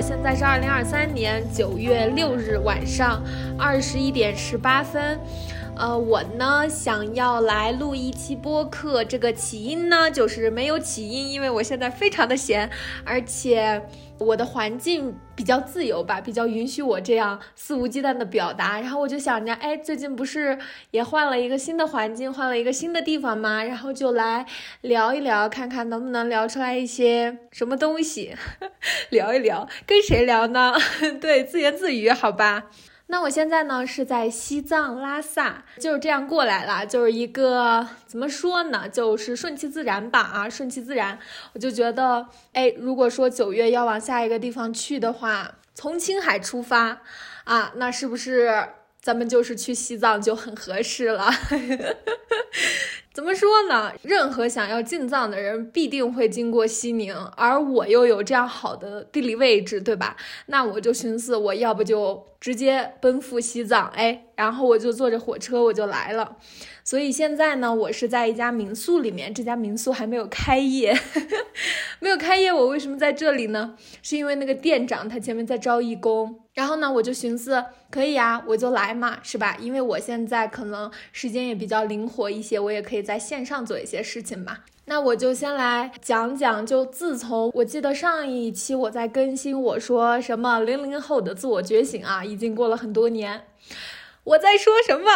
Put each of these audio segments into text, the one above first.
现在是二零二三年九月六日晚上二十一点十八分。呃，我呢想要来录一期播客，这个起因呢就是没有起因，因为我现在非常的闲，而且我的环境比较自由吧，比较允许我这样肆无忌惮的表达。然后我就想着，哎，最近不是也换了一个新的环境，换了一个新的地方吗？然后就来聊一聊，看看能不能聊出来一些什么东西，聊一聊，跟谁聊呢？对，自言自语，好吧。那我现在呢是在西藏拉萨，就是这样过来了，就是一个怎么说呢，就是顺其自然吧啊，顺其自然。我就觉得，哎，如果说九月要往下一个地方去的话，从青海出发啊，那是不是咱们就是去西藏就很合适了？怎么说呢？任何想要进藏的人必定会经过西宁，而我又有这样好的地理位置，对吧？那我就寻思，我要不就直接奔赴西藏，哎，然后我就坐着火车我就来了。所以现在呢，我是在一家民宿里面，这家民宿还没有开业，没有开业。我为什么在这里呢？是因为那个店长他前面在招义工，然后呢，我就寻思可以啊，我就来嘛，是吧？因为我现在可能时间也比较灵活一些，我也可以在线上做一些事情嘛。那我就先来讲讲，就自从我记得上一期我在更新，我说什么零零后的自我觉醒啊，已经过了很多年。我在说什么？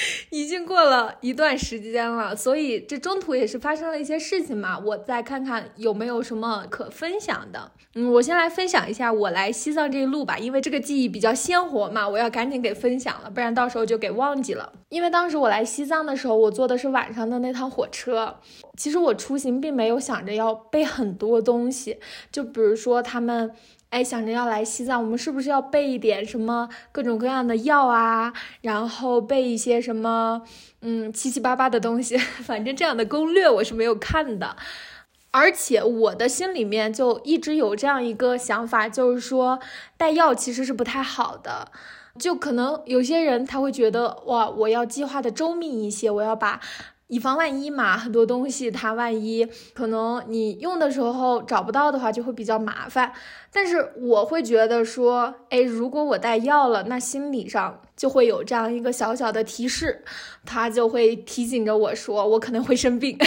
已经过了一段时间了，所以这中途也是发生了一些事情嘛。我再看看有没有什么可分享的。嗯，我先来分享一下我来西藏这一路吧，因为这个记忆比较鲜活嘛，我要赶紧给分享了，不然到时候就给忘记了。因为当时我来西藏的时候，我坐的是晚上的那趟火车。其实我出行并没有想着要背很多东西，就比如说他们。哎，想着要来西藏，我们是不是要备一点什么各种各样的药啊？然后备一些什么，嗯，七七八八的东西。反正这样的攻略我是没有看的。而且我的心里面就一直有这样一个想法，就是说带药其实是不太好的。就可能有些人他会觉得，哇，我要计划的周密一些，我要把。以防万一嘛，很多东西它万一可能你用的时候找不到的话，就会比较麻烦。但是我会觉得说，哎，如果我带药了，那心理上就会有这样一个小小的提示，它就会提醒着我说我可能会生病，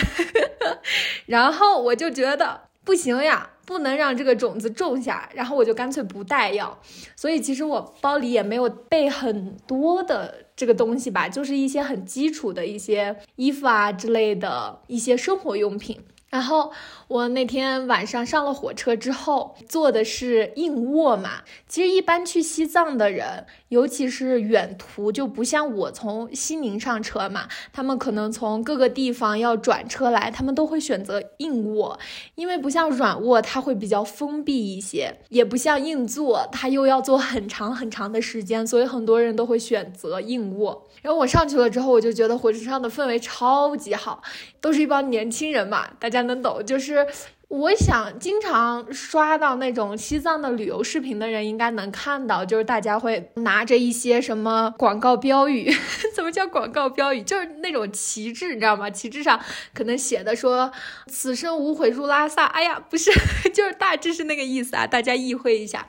然后我就觉得不行呀。不能让这个种子种下，然后我就干脆不带药。所以其实我包里也没有备很多的这个东西吧，就是一些很基础的一些衣服啊之类的一些生活用品。然后我那天晚上上了火车之后，坐的是硬卧嘛。其实一般去西藏的人，尤其是远途，就不像我从西宁上车嘛，他们可能从各个地方要转车来，他们都会选择硬卧，因为不像软卧，它会比较封闭一些，也不像硬座，它又要坐很长很长的时间，所以很多人都会选择硬卧。然后我上去了之后，我就觉得火车上的氛围超级好，都是一帮年轻人嘛，大家。能懂，就是我想经常刷到那种西藏的旅游视频的人，应该能看到，就是大家会拿着一些什么广告标语，怎么叫广告标语？就是那种旗帜，你知道吗？旗帜上可能写的说“此生无悔入拉萨”。哎呀，不是，就是大致是那个意思啊，大家意会一下。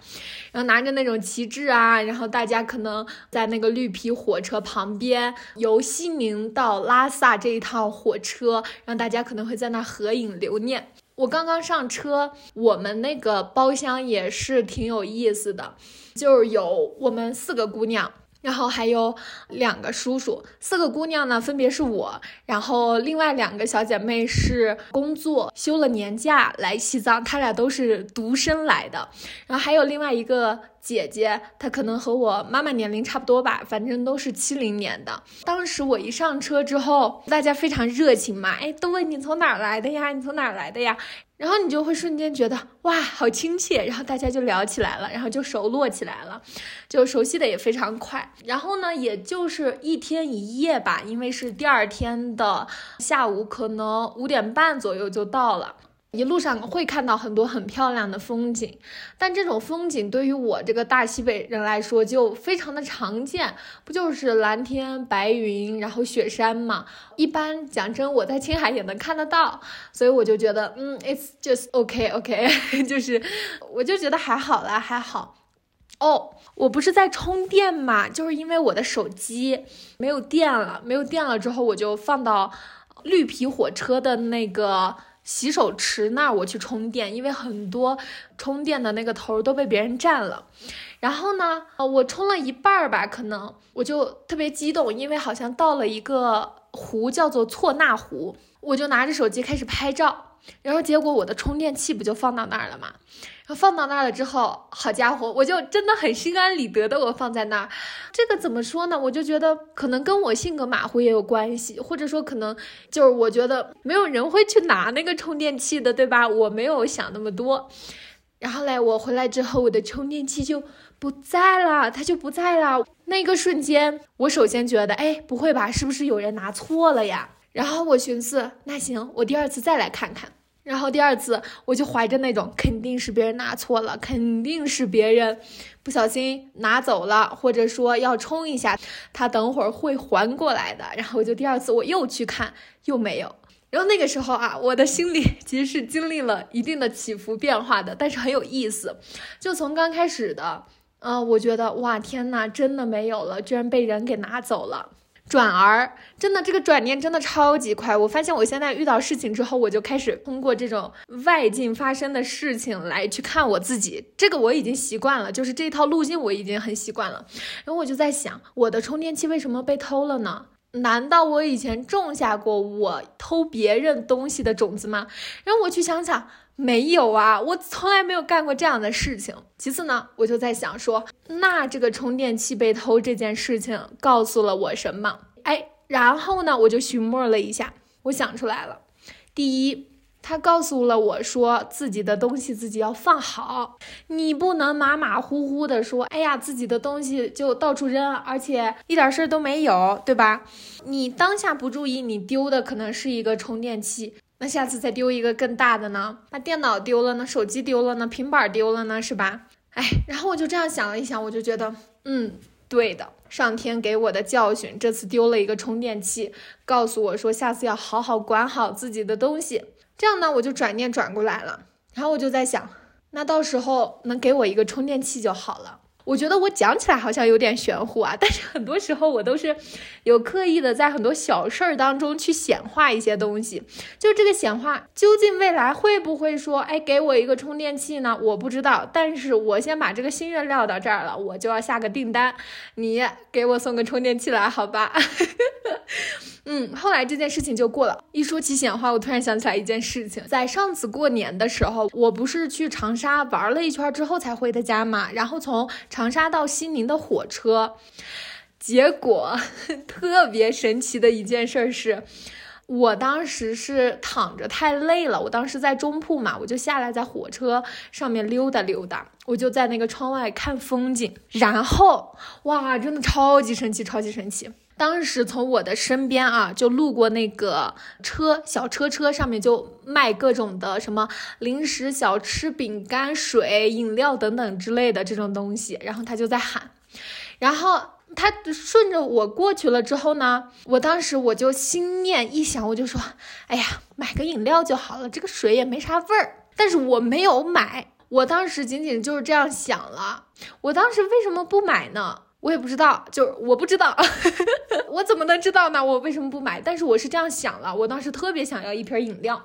然后拿着那种旗帜啊，然后大家可能在那个绿皮火车旁边，由西宁到拉萨这一趟火车，让大家可能会在那合影留念。我刚刚上车，我们那个包厢也是挺有意思的，就是有我们四个姑娘。然后还有两个叔叔，四个姑娘呢，分别是我，然后另外两个小姐妹是工作休了年假来西藏，她俩都是独身来的，然后还有另外一个姐姐，她可能和我妈妈年龄差不多吧，反正都是七零年的。当时我一上车之后，大家非常热情嘛，哎，都问你从哪儿来的呀？你从哪儿来的呀？然后你就会瞬间觉得哇，好亲切，然后大家就聊起来了，然后就熟络起来了，就熟悉的也非常快。然后呢，也就是一天一夜吧，因为是第二天的下午，可能五点半左右就到了。一路上会看到很多很漂亮的风景，但这种风景对于我这个大西北人来说就非常的常见，不就是蓝天白云，然后雪山嘛？一般讲真，我在青海也能看得到，所以我就觉得，嗯，it's just OK OK，就是我就觉得还好啦，还好。哦，我不是在充电嘛，就是因为我的手机没有电了，没有电了之后，我就放到绿皮火车的那个。洗手池那儿我去充电，因为很多充电的那个头都被别人占了。然后呢，我充了一半儿吧，可能我就特别激动，因为好像到了一个湖，叫做错那湖，我就拿着手机开始拍照。然后结果我的充电器不就放到那儿了吗？然后放到那儿了之后，好家伙，我就真的很心安理得的我放在那儿。这个怎么说呢？我就觉得可能跟我性格马虎也有关系，或者说可能就是我觉得没有人会去拿那个充电器的，对吧？我没有想那么多。然后嘞，我回来之后，我的充电器就不在了，它就不在了。那个瞬间，我首先觉得，哎，不会吧？是不是有人拿错了呀？然后我寻思，那行，我第二次再来看看。然后第二次，我就怀着那种肯定是别人拿错了，肯定是别人不小心拿走了，或者说要冲一下，他等会儿会还过来的。然后我就第二次我又去看，又没有。然后那个时候啊，我的心里 其实是经历了一定的起伏变化的，但是很有意思。就从刚开始的，嗯，我觉得哇天呐，真的没有了，居然被人给拿走了。转而真的，这个转念真的超级快。我发现我现在遇到事情之后，我就开始通过这种外境发生的事情来去看我自己。这个我已经习惯了，就是这一套路径我已经很习惯了。然后我就在想，我的充电器为什么被偷了呢？难道我以前种下过我偷别人东西的种子吗？然后我去想想，没有啊，我从来没有干过这样的事情。其次呢，我就在想说，那这个充电器被偷这件事情告诉了我什么？哎，然后呢，我就寻摸了一下，我想出来了。第一。他告诉了我说，自己的东西自己要放好，你不能马马虎虎的说，哎呀，自己的东西就到处扔，而且一点事儿都没有，对吧？你当下不注意，你丢的可能是一个充电器，那下次再丢一个更大的呢？把电脑丢了呢？手机丢了呢？平板丢了呢？是吧？哎，然后我就这样想了一想，我就觉得，嗯，对的，上天给我的教训，这次丢了一个充电器，告诉我说，下次要好好管好自己的东西。这样呢，我就转念转过来了，然后我就在想，那到时候能给我一个充电器就好了。我觉得我讲起来好像有点玄乎啊，但是很多时候我都是有刻意的在很多小事儿当中去显化一些东西。就这个显化，究竟未来会不会说，哎，给我一个充电器呢？我不知道，但是我先把这个心愿撂到这儿了，我就要下个订单，你给我送个充电器来，好吧？嗯，后来这件事情就过了。一说起显化，我突然想起来一件事情，在上次过年的时候，我不是去长沙玩了一圈之后才回的家嘛，然后从长沙到西宁的火车，结果 特别神奇的一件事是，我当时是躺着太累了，我当时在中铺嘛，我就下来在火车上面溜达溜达，我就在那个窗外看风景，然后哇，真的超级神奇，超级神奇。当时从我的身边啊，就路过那个车小车车上面就卖各种的什么零食、小吃、饼干、水、饮料等等之类的这种东西，然后他就在喊，然后他顺着我过去了之后呢，我当时我就心念一想，我就说，哎呀，买个饮料就好了，这个水也没啥味儿，但是我没有买，我当时仅仅就是这样想了，我当时为什么不买呢？我也不知道，就是我不知道，我怎么能知道呢？我为什么不买？但是我是这样想了，我当时特别想要一瓶饮料，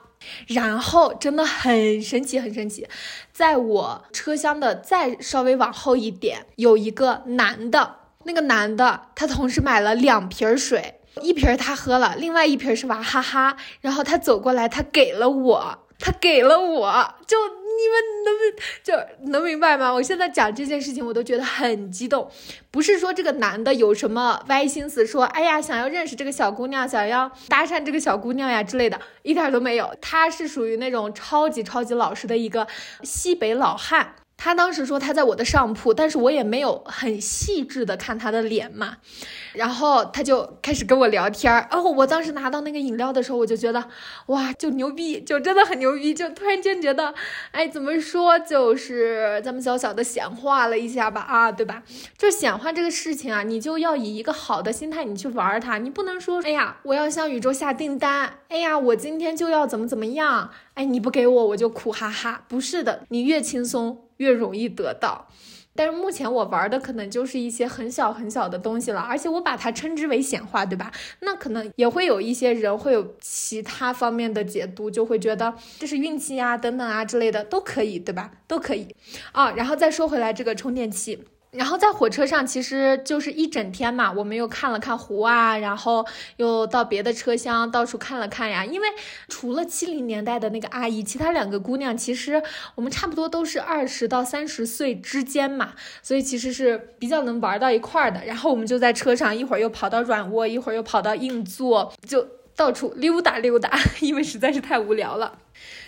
然后真的很神奇，很神奇，在我车厢的再稍微往后一点，有一个男的，那个男的他同时买了两瓶水，一瓶他喝了，另外一瓶是娃哈哈。然后他走过来，他给了我，他给了我，就。你们能就能明白吗？我现在讲这件事情，我都觉得很激动。不是说这个男的有什么歪心思，说哎呀想要认识这个小姑娘，想要搭讪这个小姑娘呀之类的，一点都没有。他是属于那种超级超级老实的一个西北老汉。他当时说他在我的上铺，但是我也没有很细致的看他的脸嘛，然后他就开始跟我聊天儿。哦，我当时拿到那个饮料的时候，我就觉得哇，就牛逼，就真的很牛逼，就突然间觉得，哎，怎么说，就是咱们小小的显化了一下吧，啊，对吧？就显化这个事情啊，你就要以一个好的心态你去玩它，你不能说，哎呀，我要向宇宙下订单，哎呀，我今天就要怎么怎么样，哎，你不给我我就苦哈哈，不是的，你越轻松。越容易得到，但是目前我玩的可能就是一些很小很小的东西了，而且我把它称之为显化，对吧？那可能也会有一些人会有其他方面的解读，就会觉得这是运气啊，等等啊之类的都可以，对吧？都可以啊。然后再说回来，这个充电器。然后在火车上，其实就是一整天嘛，我们又看了看湖啊，然后又到别的车厢到处看了看呀。因为除了七零年代的那个阿姨，其他两个姑娘其实我们差不多都是二十到三十岁之间嘛，所以其实是比较能玩到一块儿的。然后我们就在车上，一会儿又跑到软卧，一会儿又跑到硬座，就到处溜达溜达，因为实在是太无聊了。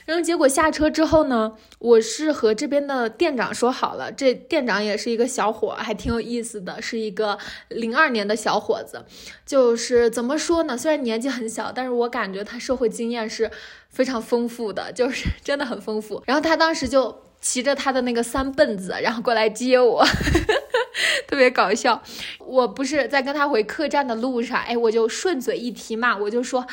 然后结果下车之后呢，我是和这边的店长说好了，这店长也是一个小伙，还挺有意思的，是一个零二年的小伙子。就是怎么说呢？虽然年纪很小，但是我感觉他社会经验是非常丰富的，就是 真的很丰富。然后他当时就骑着他的那个三蹦子，然后过来接我，特别搞笑。我不是在跟他回客栈的路上，哎，我就顺嘴一提嘛，我就说。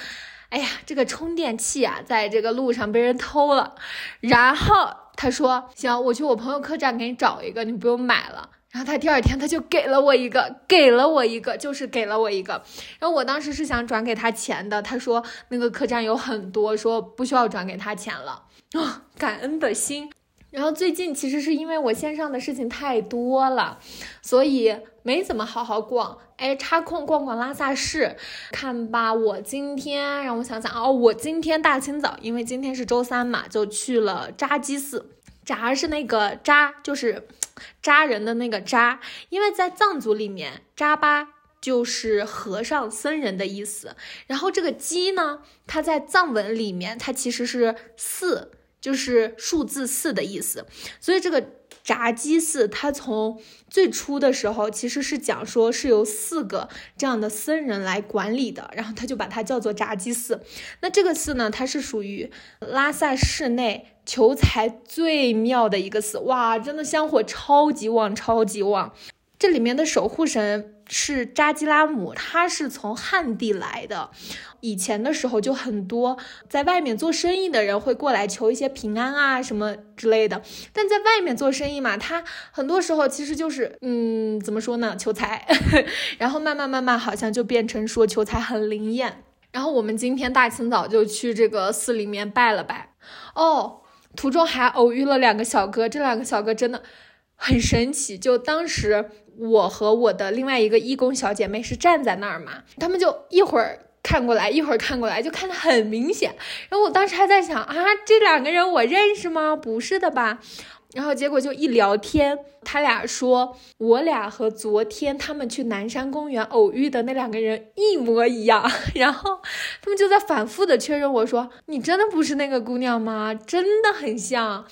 哎呀，这个充电器啊，在这个路上被人偷了。然后他说：“行，我去我朋友客栈给你找一个，你不用买了。”然后他第二天他就给了我一个，给了我一个，就是给了我一个。然后我当时是想转给他钱的，他说那个客栈有很多，说不需要转给他钱了啊，感恩的心。然后最近其实是因为我线上的事情太多了，所以没怎么好好逛。哎，插空逛逛拉萨市，看吧。我今天让我想想哦，我今天大清早，因为今天是周三嘛，就去了扎基寺。扎是那个扎，就是 扎人的那个扎，因为在藏族里面，扎巴就是和尚僧人的意思。然后这个基呢，它在藏文里面，它其实是寺。就是数字四的意思，所以这个扎基寺，它从最初的时候其实是讲说是由四个这样的僧人来管理的，然后他就把它叫做扎基寺。那这个寺呢，它是属于拉萨市内求财最妙的一个寺，哇，真的香火超级旺，超级旺。这里面的守护神。是扎基拉姆，他是从汉地来的。以前的时候就很多在外面做生意的人会过来求一些平安啊什么之类的。但在外面做生意嘛，他很多时候其实就是嗯，怎么说呢，求财。然后慢慢慢慢好像就变成说求财很灵验。然后我们今天大清早就去这个寺里面拜了拜。哦，途中还偶遇了两个小哥，这两个小哥真的很神奇。就当时。我和我的另外一个义工小姐妹是站在那儿嘛，他们就一会儿看过来，一会儿看过来，就看得很明显。然后我当时还在想啊，这两个人我认识吗？不是的吧？然后结果就一聊天，他俩说我俩和昨天他们去南山公园偶遇的那两个人一模一样。然后他们就在反复的确认我说，你真的不是那个姑娘吗？真的很像。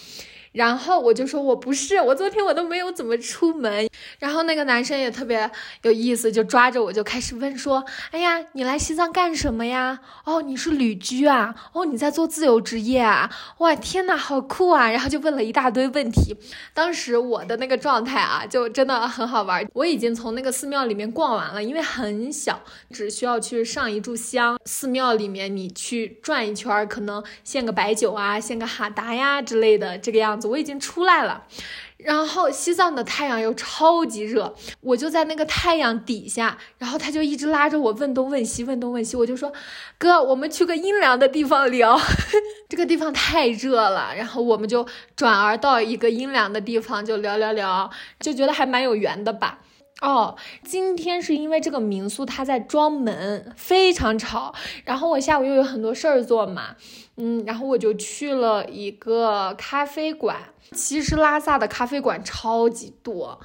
然后我就说，我不是，我昨天我都没有怎么出门。然后那个男生也特别有意思，就抓着我就开始问说：“哎呀，你来西藏干什么呀？哦，你是旅居啊？哦，你在做自由职业啊？哇，天呐，好酷啊！”然后就问了一大堆问题。当时我的那个状态啊，就真的很好玩。我已经从那个寺庙里面逛完了，因为很小，只需要去上一炷香。寺庙里面你去转一圈，可能献个白酒啊，献个哈达呀之类的，这个样子。我已经出来了，然后西藏的太阳又超级热，我就在那个太阳底下，然后他就一直拉着我问东问西，问东问西，我就说，哥，我们去个阴凉的地方聊，这个地方太热了，然后我们就转而到一个阴凉的地方就聊聊聊，就觉得还蛮有缘的吧。哦，今天是因为这个民宿它在装门，非常吵。然后我下午又有很多事儿做嘛，嗯，然后我就去了一个咖啡馆。其实拉萨的咖啡馆超级多。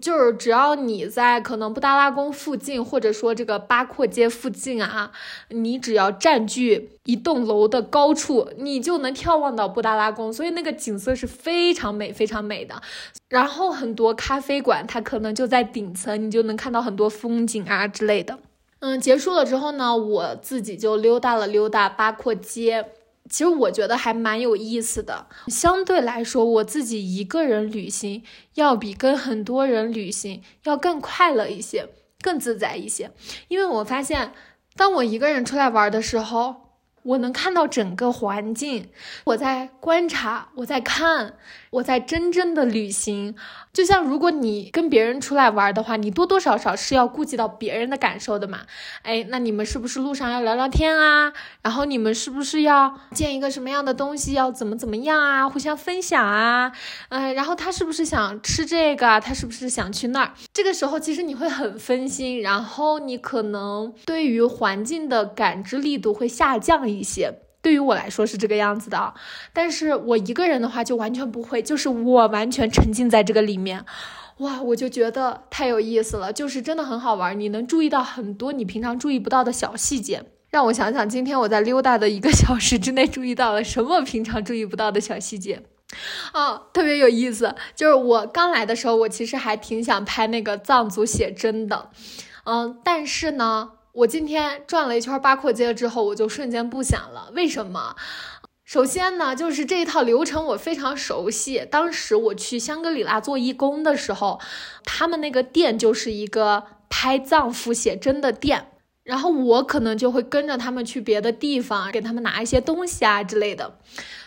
就是只要你在可能布达拉宫附近，或者说这个八廓街附近啊，你只要占据一栋楼的高处，你就能眺望到布达拉宫，所以那个景色是非常美、非常美的。然后很多咖啡馆，它可能就在顶层，你就能看到很多风景啊之类的。嗯，结束了之后呢，我自己就溜达了溜达八廓街。其实我觉得还蛮有意思的。相对来说，我自己一个人旅行要比跟很多人旅行要更快乐一些，更自在一些。因为我发现，当我一个人出来玩的时候，我能看到整个环境，我在观察，我在看。我在真正的旅行，就像如果你跟别人出来玩的话，你多多少少是要顾及到别人的感受的嘛。哎，那你们是不是路上要聊聊天啊？然后你们是不是要见一个什么样的东西，要怎么怎么样啊？互相分享啊？嗯，然后他是不是想吃这个？他是不是想去那儿？这个时候其实你会很分心，然后你可能对于环境的感知力度会下降一一些。对于我来说是这个样子的，但是我一个人的话就完全不会，就是我完全沉浸在这个里面，哇，我就觉得太有意思了，就是真的很好玩，你能注意到很多你平常注意不到的小细节。让我想想，今天我在溜达的一个 小时之内注意到了什么平常注意不到的小细节？哦，特别有意思，就是我刚来的时候，我其实还挺想拍那个藏族写真的，嗯，但是呢。我今天转了一圈八廓街之后，我就瞬间不想了。为什么？首先呢，就是这一套流程我非常熟悉。当时我去香格里拉做义工的时候，他们那个店就是一个拍藏服写真的店，然后我可能就会跟着他们去别的地方，给他们拿一些东西啊之类的。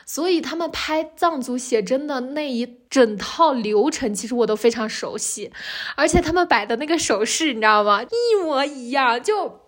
所以他们拍藏族写真的那一整套流程，其实我都非常熟悉，而且他们摆的那个手势，你知道吗？一模一样，就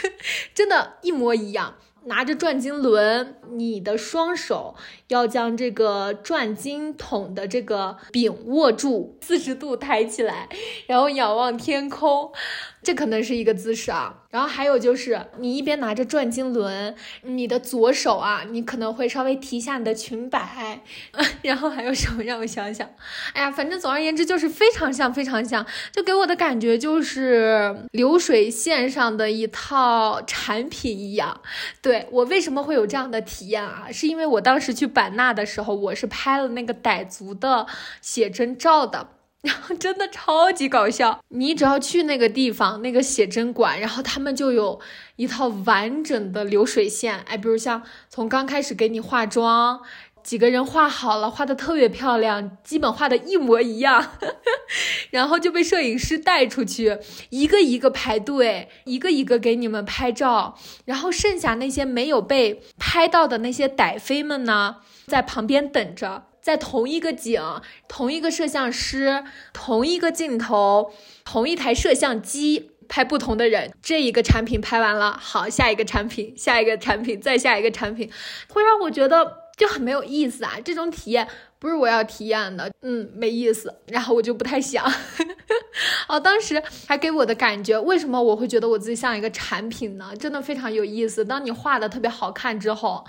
真的，一模一样。拿着转经轮，你的双手要将这个转经筒的这个柄握住，四十度抬起来，然后仰望天空。这可能是一个姿势啊，然后还有就是你一边拿着转经轮，你的左手啊，你可能会稍微提一下你的裙摆，然后还有什么让我想想，哎呀，反正总而言之就是非常像，非常像，就给我的感觉就是流水线上的一套产品一样。对我为什么会有这样的体验啊？是因为我当时去版纳的时候，我是拍了那个傣族的写真照的。然后真的超级搞笑，你只要去那个地方，那个写真馆，然后他们就有一套完整的流水线，哎，比如像从刚开始给你化妆，几个人画好了，画的特别漂亮，基本画的一模一样，然后就被摄影师带出去，一个一个排队，一个一个给你们拍照，然后剩下那些没有被拍到的那些傣妃们呢，在旁边等着。在同一个景，同一个摄像师，同一个镜头，同一台摄像机拍不同的人，这一个产品拍完了，好，下一个产品，下一个产品，再下一个产品，会让我觉得就很没有意思啊，这种体验。不是我要体验的，嗯，没意思，然后我就不太想。哦，当时还给我的感觉，为什么我会觉得我自己像一个产品呢？真的非常有意思。当你画的特别好看之后，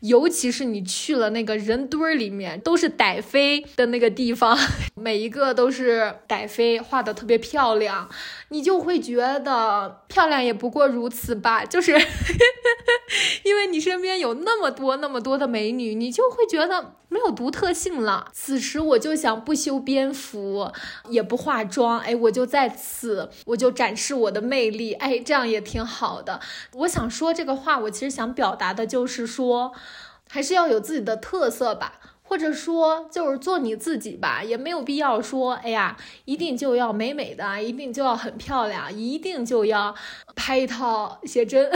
尤其是你去了那个人堆儿里面，都是傣妃的那个地方，每一个都是傣妃画的特别漂亮，你就会觉得漂亮也不过如此吧。就是 因为你身边有那么多那么多的美女，你就会觉得。没有独特性了。此时我就想不修边幅，也不化妆，哎，我就在此，我就展示我的魅力，哎，这样也挺好的。我想说这个话，我其实想表达的就是说，还是要有自己的特色吧，或者说就是做你自己吧，也没有必要说，哎呀，一定就要美美的，一定就要很漂亮，一定就要拍一套写真。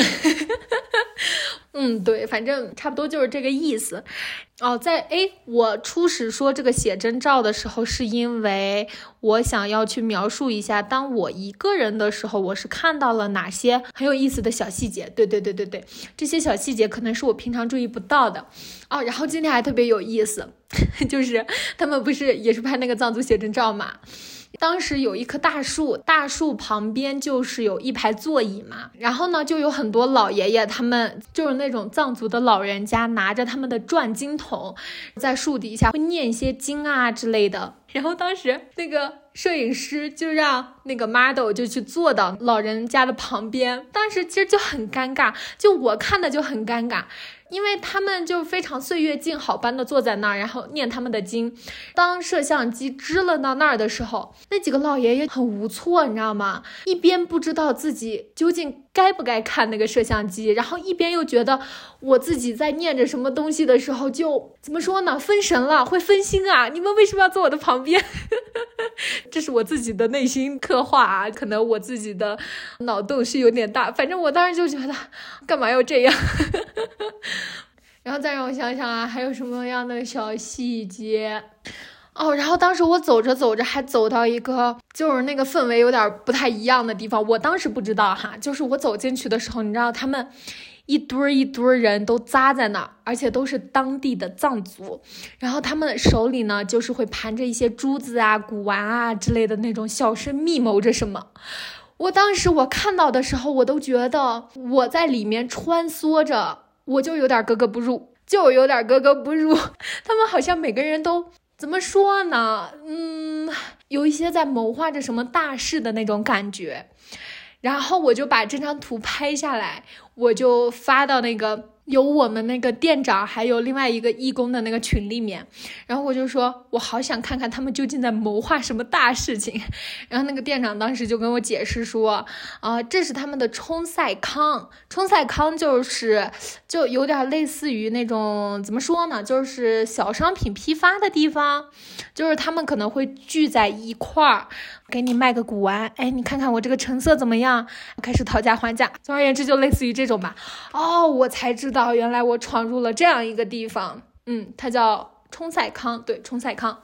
嗯，对，反正差不多就是这个意思。哦，在哎，我初始说这个写真照的时候，是因为我想要去描述一下，当我一个人的时候，我是看到了哪些很有意思的小细节。对对对对对，这些小细节可能是我平常注意不到的。哦，然后今天还特别有意思，就是他们不是也是拍那个藏族写真照嘛？当时有一棵大树，大树旁边就是有一排座椅嘛，然后呢，就有很多老爷爷，他们就是那种藏族的老人家，拿着他们的转经筒，在树底下会念一些经啊之类的。然后当时那个摄影师就让那个 model 就去坐到老人家的旁边，当时其实就很尴尬，就我看的就很尴尬。因为他们就非常岁月静好般的坐在那儿，然后念他们的经。当摄像机支了到那儿的时候，那几个老爷爷很无措，你知道吗？一边不知道自己究竟该不该看那个摄像机，然后一边又觉得我自己在念着什么东西的时候，就怎么说呢？分神了，会分心啊！你们为什么要坐我的旁边？这是我自己的内心刻画啊，可能我自己的脑洞是有点大。反正我当时就觉得，干嘛要这样？然后再让我想想啊，还有什么样的小细节？哦，然后当时我走着走着，还走到一个就是那个氛围有点不太一样的地方。我当时不知道哈，就是我走进去的时候，你知道他们一堆儿一堆儿人都扎在那儿，而且都是当地的藏族。然后他们手里呢，就是会盘着一些珠子啊、古玩啊之类的那种，小声密谋着什么。我当时我看到的时候，我都觉得我在里面穿梭着。我就有点格格不入，就有点格格不入。他们好像每个人都怎么说呢？嗯，有一些在谋划着什么大事的那种感觉。然后我就把这张图拍下来，我就发到那个。有我们那个店长，还有另外一个义工的那个群里面，然后我就说，我好想看看他们究竟在谋划什么大事情。然后那个店长当时就跟我解释说，啊，这是他们的冲赛康，冲赛康就是就有点类似于那种怎么说呢，就是小商品批发的地方，就是他们可能会聚在一块儿。给你卖个古玩，哎，你看看我这个成色怎么样？开始讨价还价。总而言之，就类似于这种吧。哦，我才知道，原来我闯入了这样一个地方。嗯，它叫冲赛康，对，冲赛康。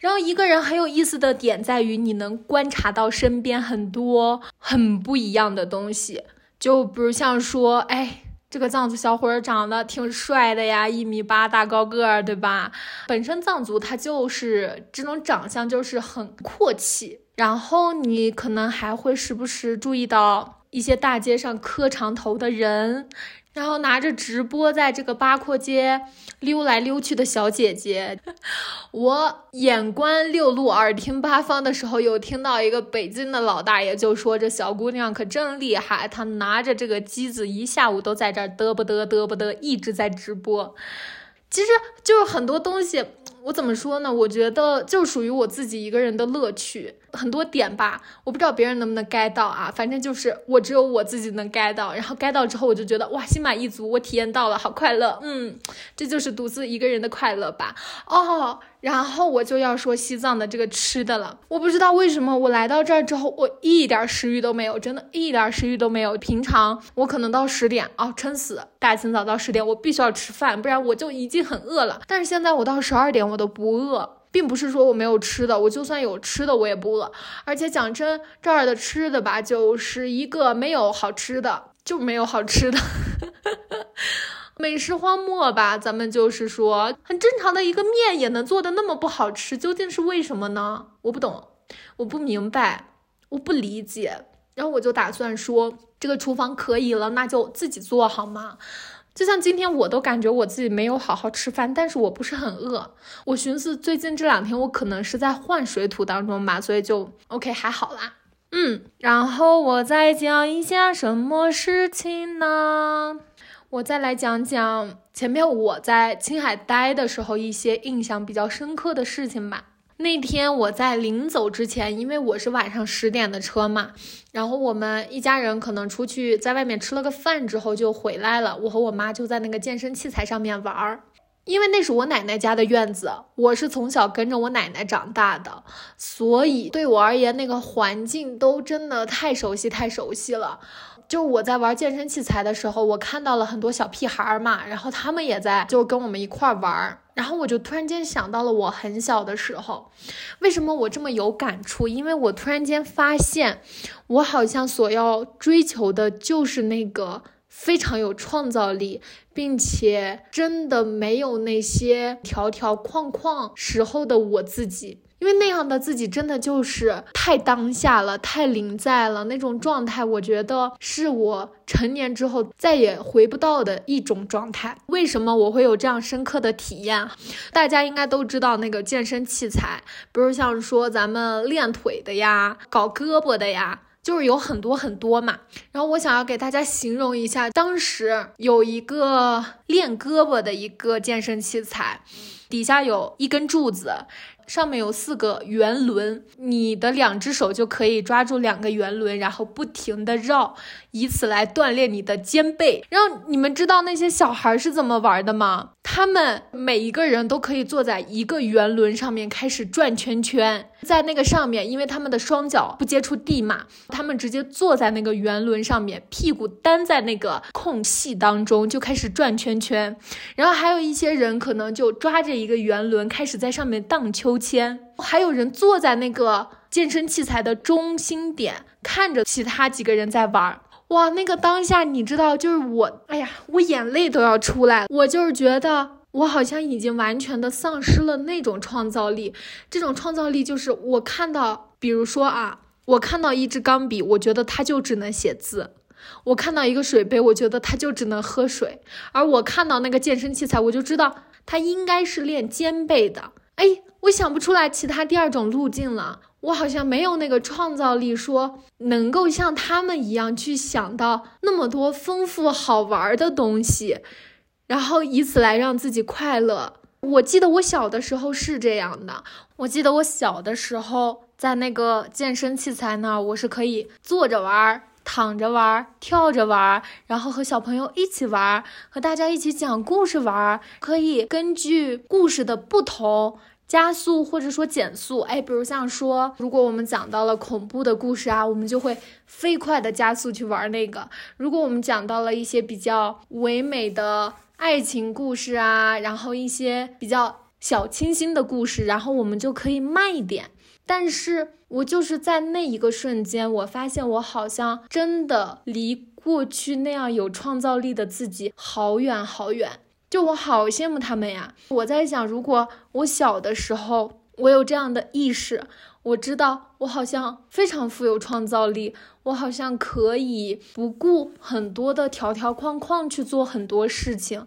然后一个人很有意思的点在于，你能观察到身边很多很不一样的东西。就比如像说，哎，这个藏族小伙长得挺帅的呀，一米八大高个儿，对吧？本身藏族他就是这种长相，就是很阔气。然后你可能还会时不时注意到一些大街上磕长头的人，然后拿着直播在这个八廓街溜来溜去的小姐姐。我眼观六路，耳听八方的时候，有听到一个北京的老大爷就说：“这小姑娘可真厉害，她拿着这个机子一下午都在这儿嘚不嘚嘚不嘚，一直在直播。”其实就是很多东西。我怎么说呢？我觉得就属于我自己一个人的乐趣，很多点吧，我不知道别人能不能 get 到啊。反正就是我只有我自己能 get 到，然后 get 到之后，我就觉得哇，心满意足，我体验到了，好快乐。嗯，这就是独自一个人的快乐吧。哦。然后我就要说西藏的这个吃的了，我不知道为什么我来到这儿之后，我一点食欲都没有，真的一点食欲都没有。平常我可能到十点啊，撑死，大清早到十点，我必须要吃饭，不然我就已经很饿了。但是现在我到十二点我都不饿，并不是说我没有吃的，我就算有吃的我也不饿。而且讲真，这儿的吃的吧，就是一个没有好吃的，就没有好吃的。美食荒漠吧，咱们就是说很正常的一个面也能做的那么不好吃，究竟是为什么呢？我不懂，我不明白，我不理解。然后我就打算说，这个厨房可以了，那就自己做好吗？就像今天我都感觉我自己没有好好吃饭，但是我不是很饿。我寻思最近这两天我可能是在换水土当中吧，所以就 OK 还好啦。嗯，然后我再讲一下什么事情呢？我再来讲讲前面我在青海待的时候一些印象比较深刻的事情吧。那天我在临走之前，因为我是晚上十点的车嘛，然后我们一家人可能出去在外面吃了个饭之后就回来了。我和我妈就在那个健身器材上面玩儿，因为那是我奶奶家的院子，我是从小跟着我奶奶长大的，所以对我而言那个环境都真的太熟悉太熟悉了。就我在玩健身器材的时候，我看到了很多小屁孩儿嘛，然后他们也在就跟我们一块儿玩，然后我就突然间想到了我很小的时候，为什么我这么有感触？因为我突然间发现，我好像所要追求的就是那个非常有创造力，并且真的没有那些条条框框时候的我自己。因为那样的自己真的就是太当下了，太临在了那种状态，我觉得是我成年之后再也回不到的一种状态。为什么我会有这样深刻的体验？大家应该都知道那个健身器材，比如像说咱们练腿的呀，搞胳膊的呀。就是有很多很多嘛，然后我想要给大家形容一下，当时有一个练胳膊的一个健身器材，底下有一根柱子。上面有四个圆轮，你的两只手就可以抓住两个圆轮，然后不停的绕，以此来锻炼你的肩背。然后你们知道那些小孩是怎么玩的吗？他们每一个人都可以坐在一个圆轮上面开始转圈圈，在那个上面，因为他们的双脚不接触地嘛，他们直接坐在那个圆轮上面，屁股单在那个空隙当中就开始转圈圈。然后还有一些人可能就抓着一个圆轮开始在上面荡秋。千，还有人坐在那个健身器材的中心点，看着其他几个人在玩。哇，那个当下，你知道，就是我，哎呀，我眼泪都要出来。我就是觉得，我好像已经完全的丧失了那种创造力。这种创造力就是，我看到，比如说啊，我看到一支钢笔，我觉得它就只能写字；我看到一个水杯，我觉得它就只能喝水；而我看到那个健身器材，我就知道它应该是练肩背的。哎。我想不出来其他第二种路径了，我好像没有那个创造力，说能够像他们一样去想到那么多丰富好玩的东西，然后以此来让自己快乐。我记得我小的时候是这样的，我记得我小的时候在那个健身器材那儿，我是可以坐着玩、躺着玩、跳着玩，然后和小朋友一起玩，和大家一起讲故事玩，可以根据故事的不同。加速或者说减速，哎，比如像说，如果我们讲到了恐怖的故事啊，我们就会飞快的加速去玩那个；如果我们讲到了一些比较唯美的爱情故事啊，然后一些比较小清新的故事，然后我们就可以慢一点。但是我就是在那一个瞬间，我发现我好像真的离过去那样有创造力的自己好远好远。就我好羡慕他们呀！我在想，如果我小的时候我有这样的意识，我知道我好像非常富有创造力，我好像可以不顾很多的条条框框去做很多事情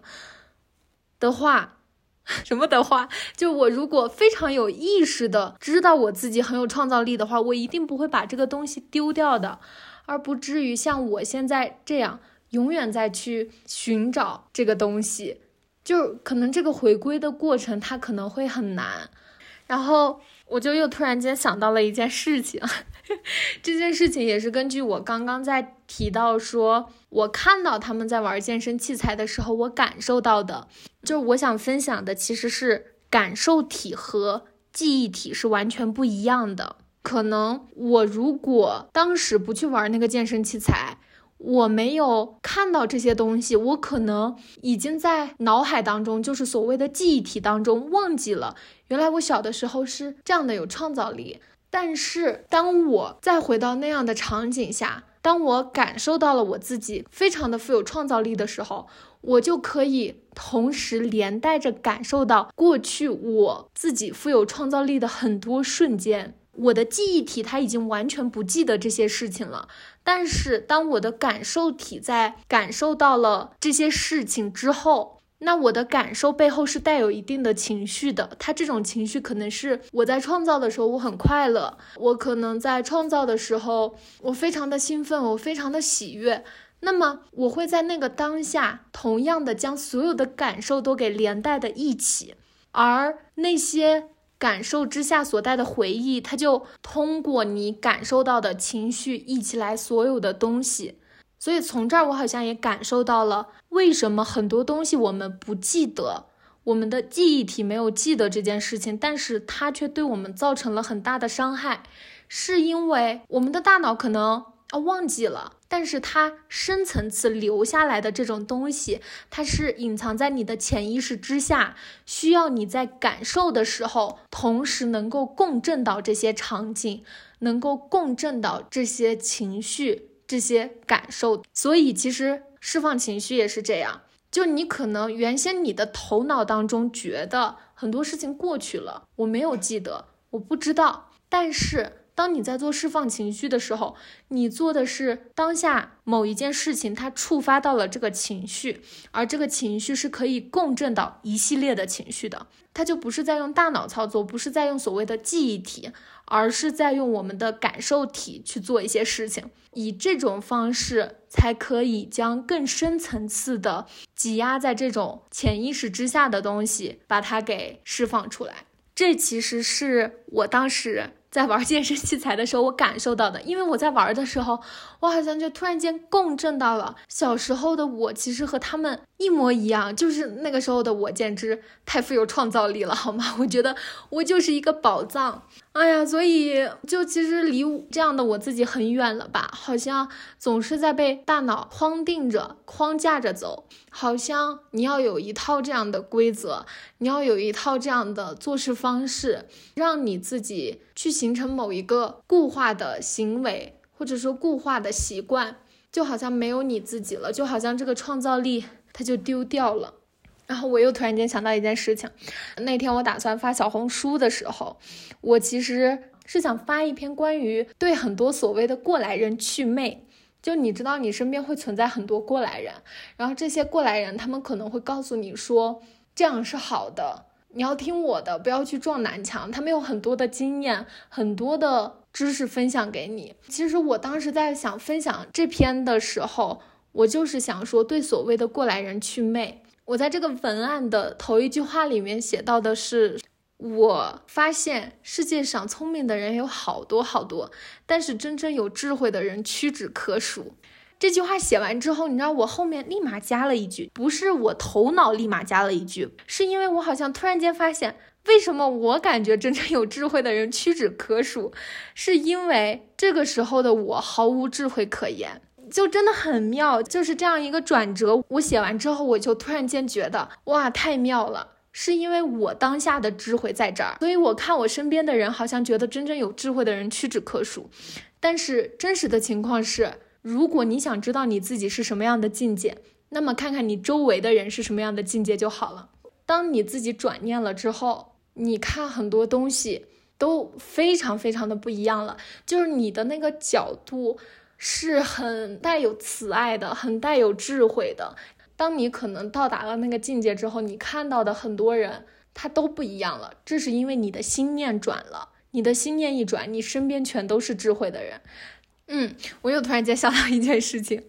的话，什么的话，就我如果非常有意识的知道我自己很有创造力的话，我一定不会把这个东西丢掉的，而不至于像我现在这样永远在去寻找这个东西。就可能这个回归的过程，它可能会很难。然后我就又突然间想到了一件事情，这件事情也是根据我刚刚在提到说，我看到他们在玩健身器材的时候，我感受到的，就是我想分享的其实是感受体和记忆体是完全不一样的。可能我如果当时不去玩那个健身器材。我没有看到这些东西，我可能已经在脑海当中，就是所谓的记忆体当中忘记了，原来我小的时候是这样的有创造力。但是当我再回到那样的场景下，当我感受到了我自己非常的富有创造力的时候，我就可以同时连带着感受到过去我自己富有创造力的很多瞬间。我的记忆体它已经完全不记得这些事情了，但是当我的感受体在感受到了这些事情之后，那我的感受背后是带有一定的情绪的。它这种情绪可能是我在创造的时候我很快乐，我可能在创造的时候我非常的兴奋，我非常的喜悦。那么我会在那个当下同样的将所有的感受都给连带的一起，而那些。感受之下所带的回忆，它就通过你感受到的情绪一起来所有的东西。所以从这儿，我好像也感受到了为什么很多东西我们不记得，我们的记忆体没有记得这件事情，但是它却对我们造成了很大的伤害，是因为我们的大脑可能。啊，忘记了，但是它深层次留下来的这种东西，它是隐藏在你的潜意识之下，需要你在感受的时候，同时能够共振到这些场景，能够共振到这些情绪、这些感受。所以，其实释放情绪也是这样。就你可能原先你的头脑当中觉得很多事情过去了，我没有记得。我不知道。但是。当你在做释放情绪的时候，你做的是当下某一件事情，它触发到了这个情绪，而这个情绪是可以共振到一系列的情绪的，它就不是在用大脑操作，不是在用所谓的记忆体，而是在用我们的感受体去做一些事情，以这种方式才可以将更深层次的挤压在这种潜意识之下的东西，把它给释放出来。这其实是我当时。在玩健身器材的时候，我感受到的，因为我在玩的时候，我好像就突然间共振到了。小时候的我，其实和他们一模一样，就是那个时候的我简直太富有创造力了，好吗？我觉得我就是一个宝藏。哎呀，所以就其实离这样的我自己很远了吧？好像总是在被大脑框定着、框架着走，好像你要有一套这样的规则，你要有一套这样的做事方式，让你自己去形成某一个固化的行为，或者说固化的习惯，就好像没有你自己了，就好像这个创造力它就丢掉了。然后我又突然间想到一件事情，那天我打算发小红书的时候，我其实是想发一篇关于对很多所谓的过来人祛魅。就你知道，你身边会存在很多过来人，然后这些过来人他们可能会告诉你说这样是好的，你要听我的，不要去撞南墙。他们有很多的经验，很多的知识分享给你。其实我当时在想分享这篇的时候，我就是想说对所谓的过来人祛魅。我在这个文案的头一句话里面写到的是，我发现世界上聪明的人有好多好多，但是真正有智慧的人屈指可数。这句话写完之后，你知道我后面立马加了一句，不是我头脑立马加了一句，是因为我好像突然间发现，为什么我感觉真正有智慧的人屈指可数，是因为这个时候的我毫无智慧可言。就真的很妙，就是这样一个转折。我写完之后，我就突然间觉得，哇，太妙了！是因为我当下的智慧在这儿，所以我看我身边的人，好像觉得真正有智慧的人屈指可数。但是真实的情况是，如果你想知道你自己是什么样的境界，那么看看你周围的人是什么样的境界就好了。当你自己转念了之后，你看很多东西都非常非常的不一样了，就是你的那个角度。是很带有慈爱的，很带有智慧的。当你可能到达了那个境界之后，你看到的很多人他都不一样了。这是因为你的心念转了，你的心念一转，你身边全都是智慧的人。嗯，我又突然间想到一件事情，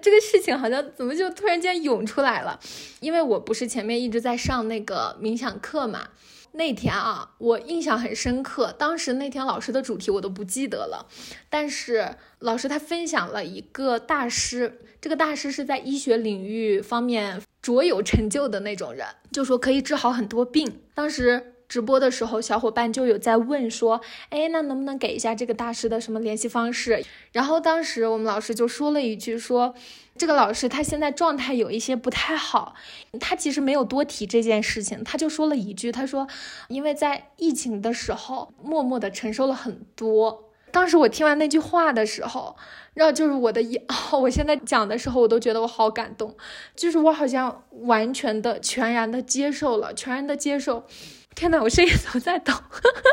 这个事情好像怎么就突然间涌出来了？因为我不是前面一直在上那个冥想课嘛。那天啊，我印象很深刻。当时那天老师的主题我都不记得了，但是老师他分享了一个大师，这个大师是在医学领域方面卓有成就的那种人，就说可以治好很多病。当时直播的时候，小伙伴就有在问说，哎，那能不能给一下这个大师的什么联系方式？然后当时我们老师就说了一句说。这个老师他现在状态有一些不太好，他其实没有多提这件事情，他就说了一句，他说，因为在疫情的时候，默默的承受了很多。当时我听完那句话的时候，然后就是我的一，我现在讲的时候，我都觉得我好感动，就是我好像完全的、全然的接受了，全然的接受。天呐，我声音怎么在抖？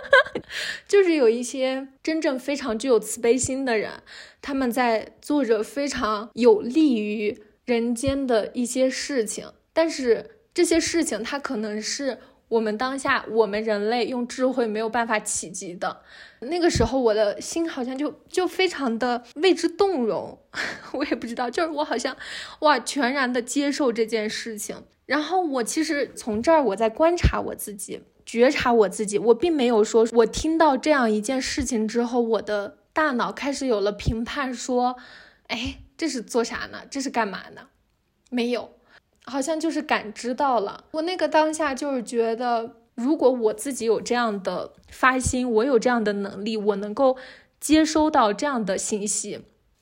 就是有一些真正非常具有慈悲心的人，他们在做着非常有利于人间的一些事情，但是这些事情它可能是我们当下我们人类用智慧没有办法企及的。那个时候我的心好像就就非常的为之动容，我也不知道，就是我好像哇全然的接受这件事情。然后我其实从这儿我在观察我自己，觉察我自己。我并没有说，我听到这样一件事情之后，我的大脑开始有了评判，说，哎，这是做啥呢？这是干嘛呢？没有，好像就是感知到了。我那个当下就是觉得，如果我自己有这样的发心，我有这样的能力，我能够接收到这样的信息。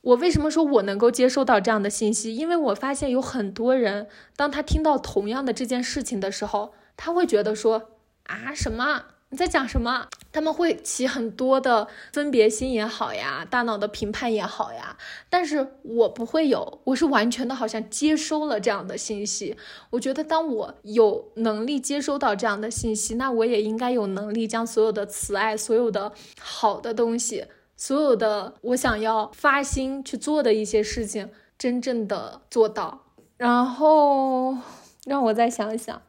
我为什么说我能够接收到这样的信息？因为我发现有很多人，当他听到同样的这件事情的时候，他会觉得说啊什么你在讲什么？他们会起很多的分别心也好呀，大脑的评判也好呀，但是我不会有，我是完全的好像接收了这样的信息。我觉得当我有能力接收到这样的信息，那我也应该有能力将所有的慈爱、所有的好的东西、所有的我想要发心去做的一些事情，真正的做到。然后让我再想想。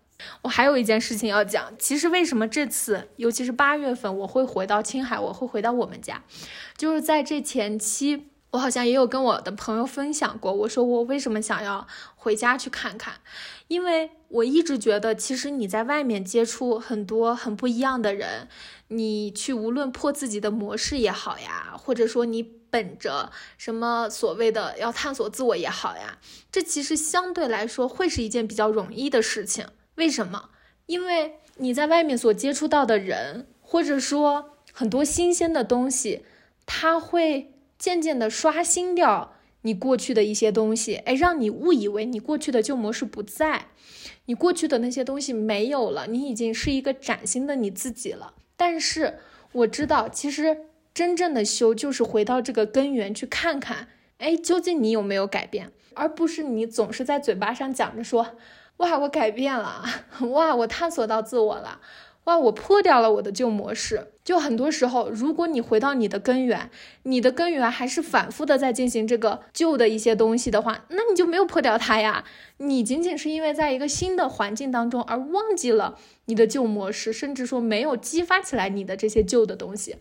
我还有一件事情要讲，其实为什么这次，尤其是八月份，我会回到青海，我会回到我们家，就是在这前期，我好像也有跟我的朋友分享过，我说我为什么想要回家去看看，因为我一直觉得，其实你在外面接触很多很不一样的人，你去无论破自己的模式也好呀，或者说你本着什么所谓的要探索自我也好呀，这其实相对来说会是一件比较容易的事情。为什么？因为你在外面所接触到的人，或者说很多新鲜的东西，它会渐渐的刷新掉你过去的一些东西，哎，让你误以为你过去的旧模式不在，你过去的那些东西没有了，你已经是一个崭新的你自己了。但是我知道，其实真正的修就是回到这个根源去看看，哎，究竟你有没有改变，而不是你总是在嘴巴上讲着说。哇，我改变了！哇，我探索到自我了！哇，我破掉了我的旧模式。就很多时候，如果你回到你的根源，你的根源还是反复的在进行这个旧的一些东西的话，那你就没有破掉它呀。你仅仅是因为在一个新的环境当中而忘记了你的旧模式，甚至说没有激发起来你的这些旧的东西。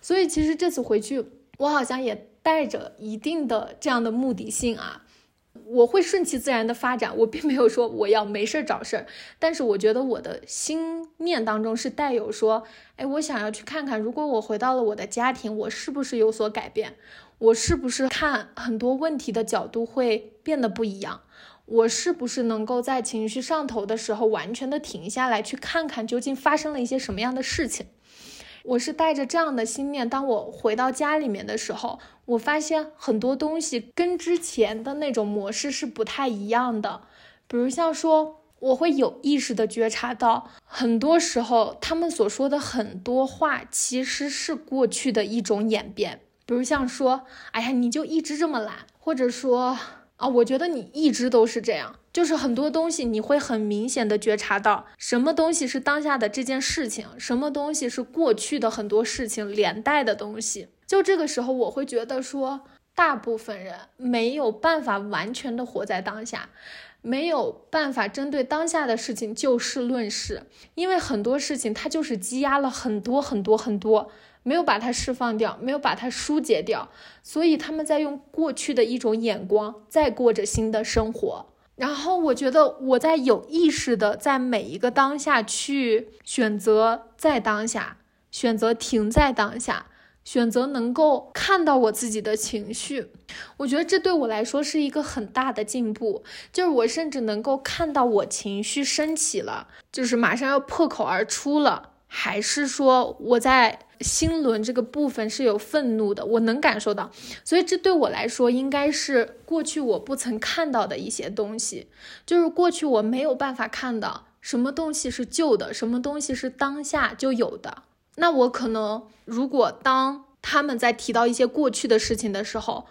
所以，其实这次回去，我好像也带着一定的这样的目的性啊。我会顺其自然的发展，我并没有说我要没事儿找事儿，但是我觉得我的心念当中是带有说，哎，我想要去看看，如果我回到了我的家庭，我是不是有所改变？我是不是看很多问题的角度会变得不一样？我是不是能够在情绪上头的时候完全的停下来，去看看究竟发生了一些什么样的事情？我是带着这样的心念，当我回到家里面的时候，我发现很多东西跟之前的那种模式是不太一样的。比如像说，我会有意识的觉察到，很多时候他们所说的很多话其实是过去的一种演变。比如像说，哎呀，你就一直这么懒，或者说，啊，我觉得你一直都是这样。就是很多东西，你会很明显的觉察到，什么东西是当下的这件事情，什么东西是过去的很多事情连带的东西。就这个时候，我会觉得说，大部分人没有办法完全的活在当下，没有办法针对当下的事情就事论事，因为很多事情它就是积压了很多很多很多，没有把它释放掉，没有把它疏解掉，所以他们在用过去的一种眼光在过着新的生活。然后我觉得我在有意识的在每一个当下去选择在当下，选择停在当下，选择能够看到我自己的情绪。我觉得这对我来说是一个很大的进步，就是我甚至能够看到我情绪升起了，就是马上要破口而出了。还是说我在心轮这个部分是有愤怒的，我能感受到，所以这对我来说应该是过去我不曾看到的一些东西，就是过去我没有办法看到什么东西是旧的，什么东西是当下就有的。那我可能如果当他们在提到一些过去的事情的时候，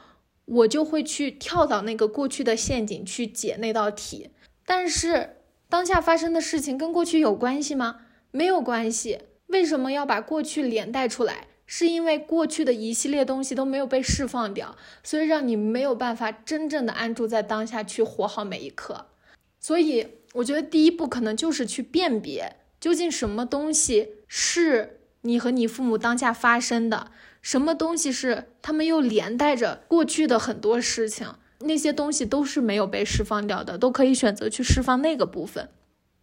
我就会去跳到那个过去的陷阱去解那道题。但是当下发生的事情跟过去有关系吗？没有关系，为什么要把过去连带出来？是因为过去的一系列东西都没有被释放掉，所以让你没有办法真正的安住在当下，去活好每一刻。所以我觉得第一步可能就是去辨别，究竟什么东西是你和你父母当下发生的，什么东西是他们又连带着过去的很多事情，那些东西都是没有被释放掉的，都可以选择去释放那个部分。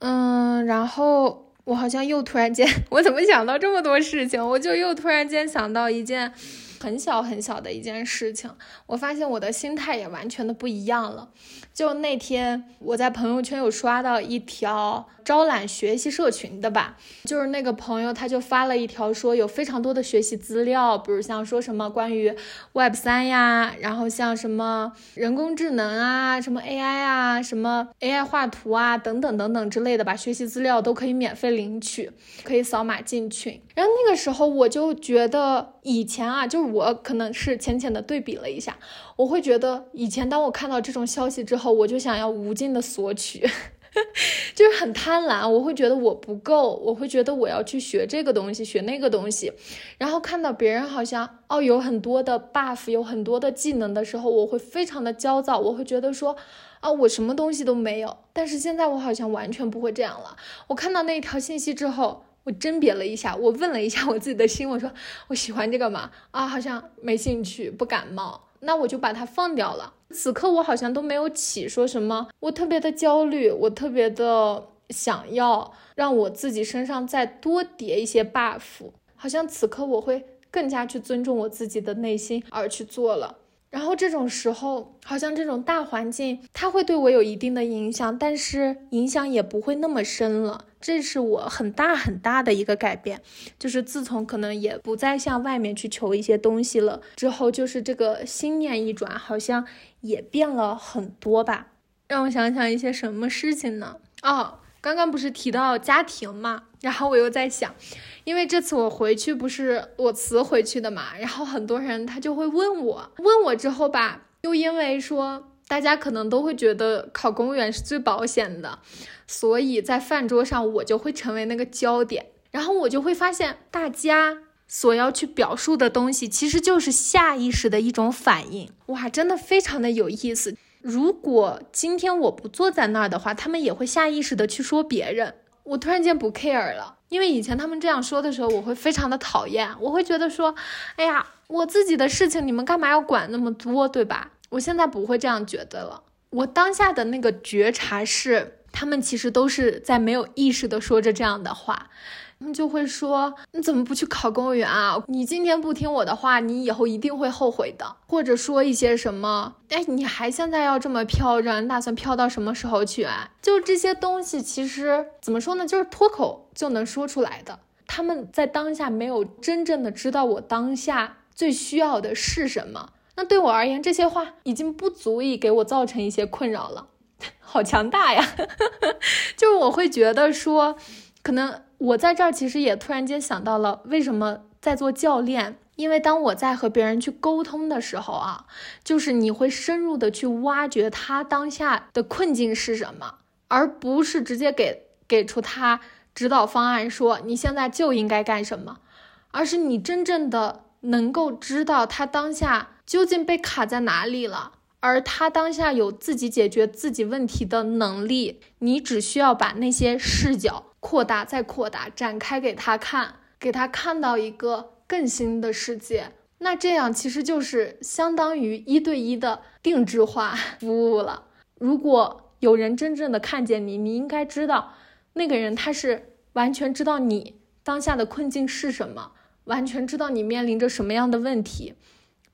嗯，然后。我好像又突然间，我怎么想到这么多事情？我就又突然间想到一件，很小很小的一件事情，我发现我的心态也完全的不一样了。就那天我在朋友圈有刷到一条招揽学习社群的吧，就是那个朋友他就发了一条说有非常多的学习资料，比如像说什么关于 Web 三呀，然后像什么人工智能啊，什么 AI 啊，什么 AI 画图啊等等等等之类的吧，学习资料都可以免费领取，可以扫码进群。然后那个时候我就觉得以前啊，就是我可能是浅浅的对比了一下，我会觉得以前当我看到这种消息之后，我就想要无尽的索取，就是很贪婪。我会觉得我不够，我会觉得我要去学这个东西，学那个东西。然后看到别人好像哦有很多的 buff，有很多的技能的时候，我会非常的焦躁，我会觉得说啊我什么东西都没有。但是现在我好像完全不会这样了。我看到那一条信息之后。我甄别了一下，我问了一下我自己的心，我说我喜欢这个吗？啊，好像没兴趣，不感冒，那我就把它放掉了。此刻我好像都没有起说什么，我特别的焦虑，我特别的想要让我自己身上再多叠一些 buff，好像此刻我会更加去尊重我自己的内心而去做了。然后这种时候，好像这种大环境它会对我有一定的影响，但是影响也不会那么深了。这是我很大很大的一个改变，就是自从可能也不再向外面去求一些东西了之后，就是这个心念一转，好像也变了很多吧。让我想想一些什么事情呢？哦，刚刚不是提到家庭嘛，然后我又在想，因为这次我回去不是我辞回去的嘛，然后很多人他就会问我，问我之后吧，又因为说大家可能都会觉得考公务员是最保险的。所以在饭桌上，我就会成为那个焦点，然后我就会发现，大家所要去表述的东西，其实就是下意识的一种反应。哇，真的非常的有意思。如果今天我不坐在那儿的话，他们也会下意识的去说别人。我突然间不 care 了，因为以前他们这样说的时候，我会非常的讨厌，我会觉得说，哎呀，我自己的事情你们干嘛要管那么多，对吧？我现在不会这样觉得了。我当下的那个觉察是。他们其实都是在没有意识的说着这样的话，他们就会说：“你怎么不去考公务员啊？你今天不听我的话，你以后一定会后悔的。”或者说一些什么：“哎，你还现在要这么飘着，你打算飘到什么时候去啊？”就这些东西，其实怎么说呢？就是脱口就能说出来的。他们在当下没有真正的知道我当下最需要的是什么。那对我而言，这些话已经不足以给我造成一些困扰了。好强大呀！就是我会觉得说，可能我在这儿其实也突然间想到了，为什么在做教练？因为当我在和别人去沟通的时候啊，就是你会深入的去挖掘他当下的困境是什么，而不是直接给给出他指导方案，说你现在就应该干什么，而是你真正的能够知道他当下究竟被卡在哪里了。而他当下有自己解决自己问题的能力，你只需要把那些视角扩大、再扩大、展开给他看，给他看到一个更新的世界。那这样其实就是相当于一对一的定制化服务了。如果有人真正的看见你，你应该知道，那个人他是完全知道你当下的困境是什么，完全知道你面临着什么样的问题。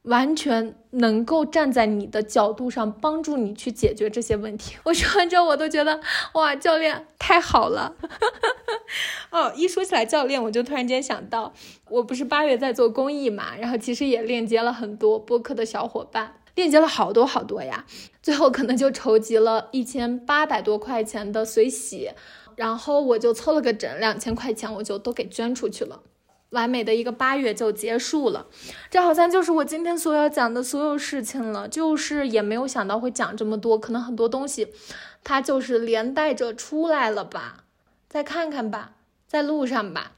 完全能够站在你的角度上帮助你去解决这些问题。我说完之后，我都觉得哇，教练太好了。哦，一说起来教练，我就突然间想到，我不是八月在做公益嘛，然后其实也链接了很多播客的小伙伴，链接了好多好多呀。最后可能就筹集了一千八百多块钱的随喜，然后我就凑了个整，两千块钱我就都给捐出去了。完美的一个八月就结束了，这好像就是我今天所要讲的所有事情了。就是也没有想到会讲这么多，可能很多东西，它就是连带着出来了吧。再看看吧，在路上吧。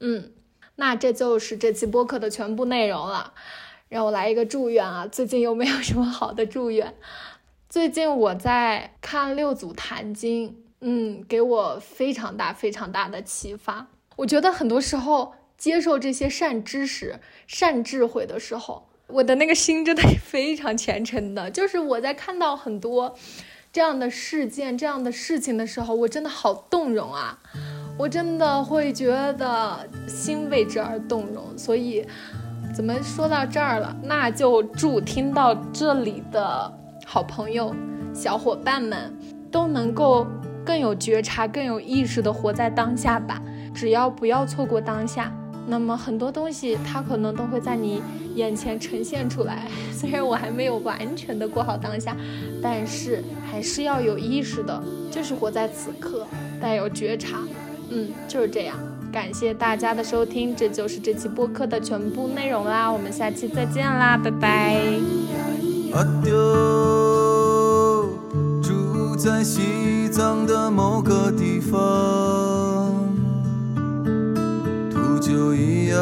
嗯，那这就是这期播客的全部内容了。让我来一个祝愿啊！最近有没有什么好的祝愿？最近我在看六祖坛经，嗯，给我非常大非常大的启发。我觉得很多时候。接受这些善知识、善智慧的时候，我的那个心真的是非常虔诚的。就是我在看到很多这样的事件、这样的事情的时候，我真的好动容啊！我真的会觉得心为之而动容。所以，怎么说到这儿了？那就祝听到这里的好朋友、小伙伴们都能够更有觉察、更有意识的活在当下吧。只要不要错过当下，那么很多东西它可能都会在你眼前呈现出来。虽然我还没有完全的过好当下，但是还是要有意识的，就是活在此刻，带有觉察。嗯，就是这样。感谢大家的收听，这就是这期播客的全部内容啦。我们下期再见啦，拜拜。阿丢，住在西藏的某个地方，就一样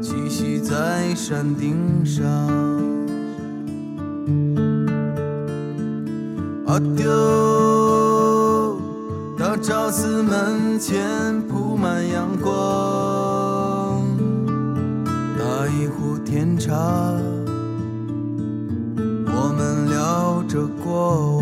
栖息在山顶上。阿丢，大昭寺门前铺满阳光。打一壶甜茶，我们聊着过往。